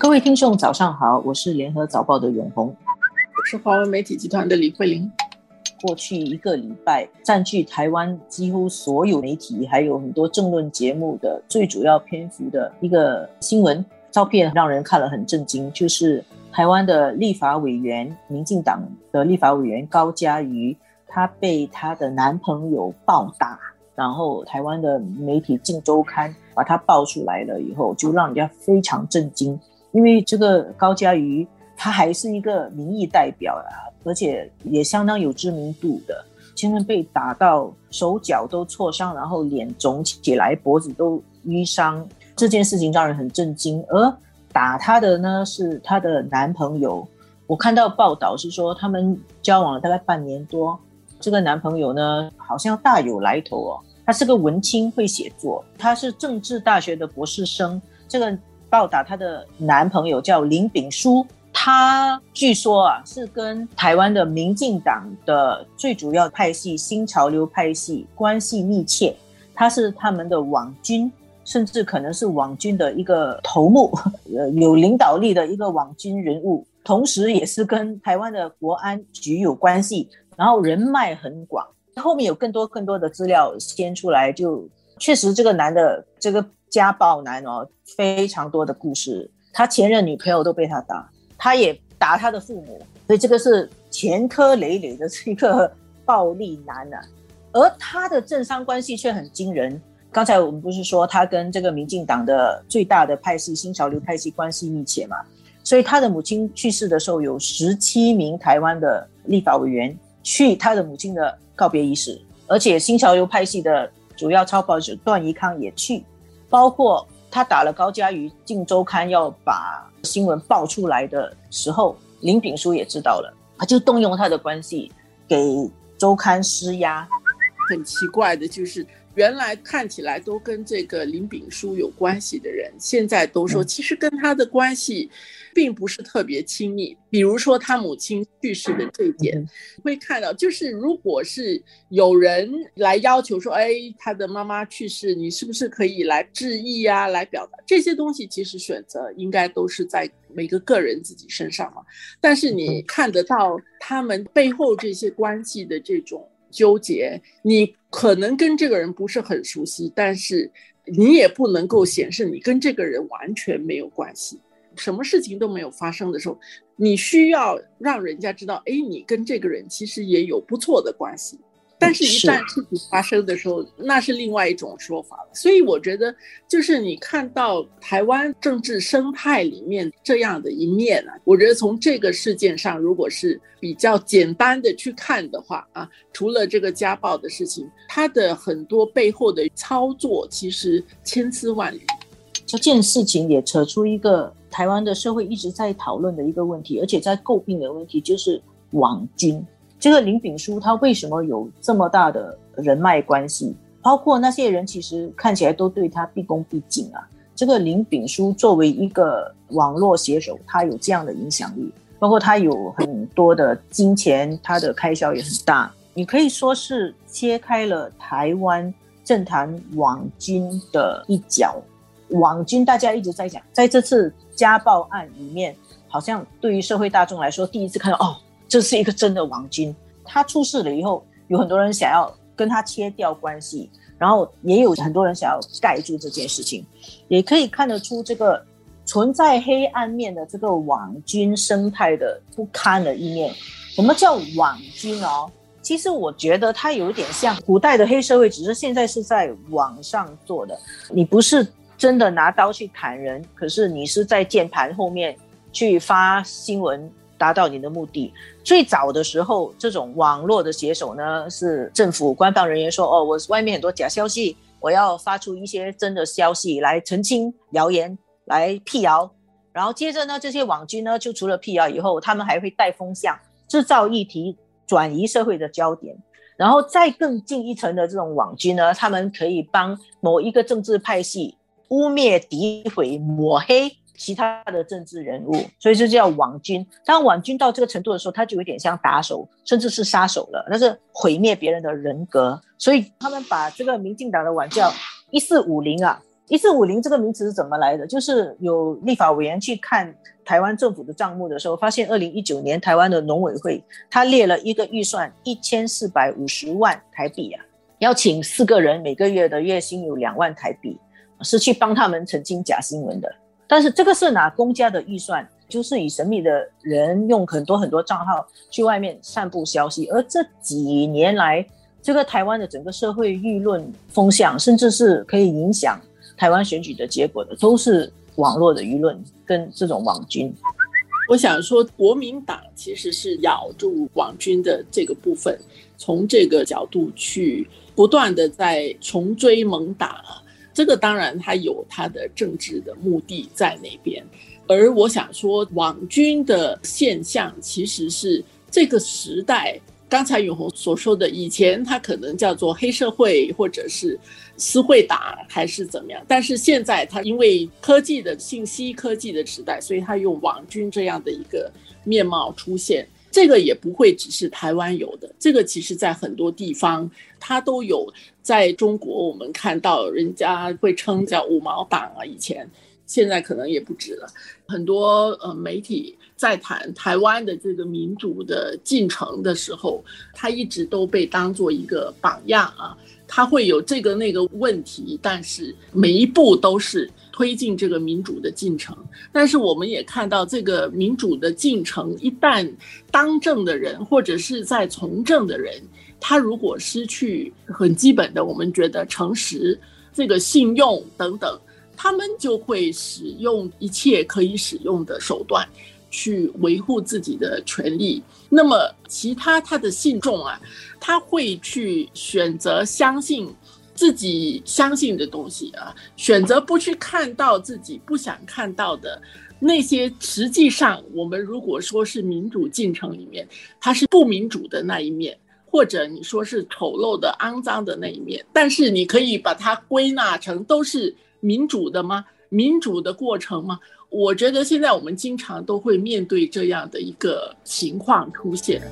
各位听众，早上好，我是联合早报的永红，我是华文媒体集团的李慧玲。过去一个礼拜，占据台湾几乎所有媒体还有很多政论节目的最主要篇幅的一个新闻照片，让人看了很震惊，就是台湾的立法委员，民进党的立法委员高嘉瑜，她被她的男朋友暴打。然后台湾的媒体《镜周刊》把它爆出来了以后，就让人家非常震惊。因为这个高嘉瑜，他还是一个民意代表啊，而且也相当有知名度的。竟然被打到手脚都挫伤，然后脸肿起来，脖子都淤伤，这件事情让人很震惊。而打他的呢是他的男朋友，我看到报道是说他们交往了大概半年多，这个男朋友呢好像大有来头哦。他是个文青，会写作。他是政治大学的博士生。这个报道他的男朋友叫林炳书，他据说啊是跟台湾的民进党的最主要派系新潮流派系关系密切。他是他们的网军，甚至可能是网军的一个头目，呃，有领导力的一个网军人物。同时，也是跟台湾的国安局有关系，然后人脉很广。后面有更多更多的资料先出来，就确实这个男的这个家暴男哦，非常多的故事，他前任女朋友都被他打，他也打他的父母，所以这个是前科累累的这个暴力男啊。而他的政商关系却很惊人。刚才我们不是说他跟这个民进党的最大的派系新潮流派系关系密切嘛？所以他的母亲去世的时候，有十七名台湾的立法委员去他的母亲的。告别仪式，而且新潮流派系的主要超报者段宜康也去，包括他打了高嘉瑜，《进周刊》要把新闻爆出来的时候，林炳书也知道了，他就动用他的关系给周刊施压。很奇怪的就是。原来看起来都跟这个林炳书有关系的人，现在都说其实跟他的关系并不是特别亲密。比如说他母亲去世的这一点，会看到就是如果是有人来要求说，哎，他的妈妈去世，你是不是可以来致意呀，来表达这些东西？其实选择应该都是在每个个人自己身上嘛。但是你看得到他们背后这些关系的这种。纠结，你可能跟这个人不是很熟悉，但是你也不能够显示你跟这个人完全没有关系，什么事情都没有发生的时候，你需要让人家知道，哎，你跟这个人其实也有不错的关系。但是，一旦事情发生的时候，那是另外一种说法了。所以，我觉得，就是你看到台湾政治生态里面这样的一面啊，我觉得从这个事件上，如果是比较简单的去看的话啊，除了这个家暴的事情，它的很多背后的操作其实千丝万缕。这件事情也扯出一个台湾的社会一直在讨论的一个问题，而且在诟病的问题，就是网军。这个林炳书他为什么有这么大的人脉关系？包括那些人其实看起来都对他毕恭毕敬啊。这个林炳书作为一个网络写手，他有这样的影响力，包括他有很多的金钱，他的开销也很大。你可以说是揭开了台湾政坛网军的一角。网军大家一直在讲，在这次家暴案里面，好像对于社会大众来说，第一次看到哦。这是一个真的王军，他出事了以后，有很多人想要跟他切掉关系，然后也有很多人想要盖住这件事情，也可以看得出这个存在黑暗面的这个网军生态的不堪的一面。什么叫网军哦？其实我觉得它有点像古代的黑社会，只是现在是在网上做的。你不是真的拿刀去砍人，可是你是在键盘后面去发新闻。达到你的目的。最早的时候，这种网络的写手呢，是政府官方人员说：“哦，我外面很多假消息，我要发出一些真的消息来澄清谣言，来辟谣。”然后接着呢，这些网军呢，就除了辟谣以后，他们还会带风向，制造议题，转移社会的焦点。然后再更进一层的这种网军呢，他们可以帮某一个政治派系污蔑、诋毁、抹黑。其他的政治人物，所以这叫网军。当网军到这个程度的时候，他就有点像打手，甚至是杀手了。那是毁灭别人的人格。所以他们把这个民进党的网叫一四五零啊，一四五零这个名词是怎么来的？就是有立法委员去看台湾政府的账目的时候，发现二零一九年台湾的农委会他列了一个预算一千四百五十万台币啊，要请四个人，每个月的月薪有两万台币，是去帮他们澄清假新闻的。但是这个是拿公家的预算，就是以神秘的人用很多很多账号去外面散布消息，而这几年来，这个台湾的整个社会舆论风向，甚至是可以影响。台湾选举的结果的都是网络的舆论跟这种网军。我想说，国民党其实是咬住网军的这个部分，从这个角度去不断的在穷追猛打。这个当然它有它的政治的目的在那边，而我想说，网军的现象其实是这个时代。刚才永红所说的，以前它可能叫做黑社会，或者是私会打，还是怎么样？但是现在它因为科技的信息科技的时代，所以它用网军这样的一个面貌出现。这个也不会只是台湾有的，这个其实在很多地方它都有。在中国，我们看到人家会称叫五毛党啊，以前。现在可能也不止了，很多呃媒体在谈台湾的这个民主的进程的时候，他一直都被当做一个榜样啊。他会有这个那个问题，但是每一步都是推进这个民主的进程。但是我们也看到，这个民主的进程一旦当政的人或者是在从政的人，他如果失去很基本的，我们觉得诚实、这个信用等等。他们就会使用一切可以使用的手段，去维护自己的权利。那么，其他他的信众啊，他会去选择相信自己相信的东西啊，选择不去看到自己不想看到的那些。实际上，我们如果说是民主进程里面，它是不民主的那一面，或者你说是丑陋的、肮脏的那一面，但是你可以把它归纳成都是。民主的吗？民主的过程吗？我觉得现在我们经常都会面对这样的一个情况出现。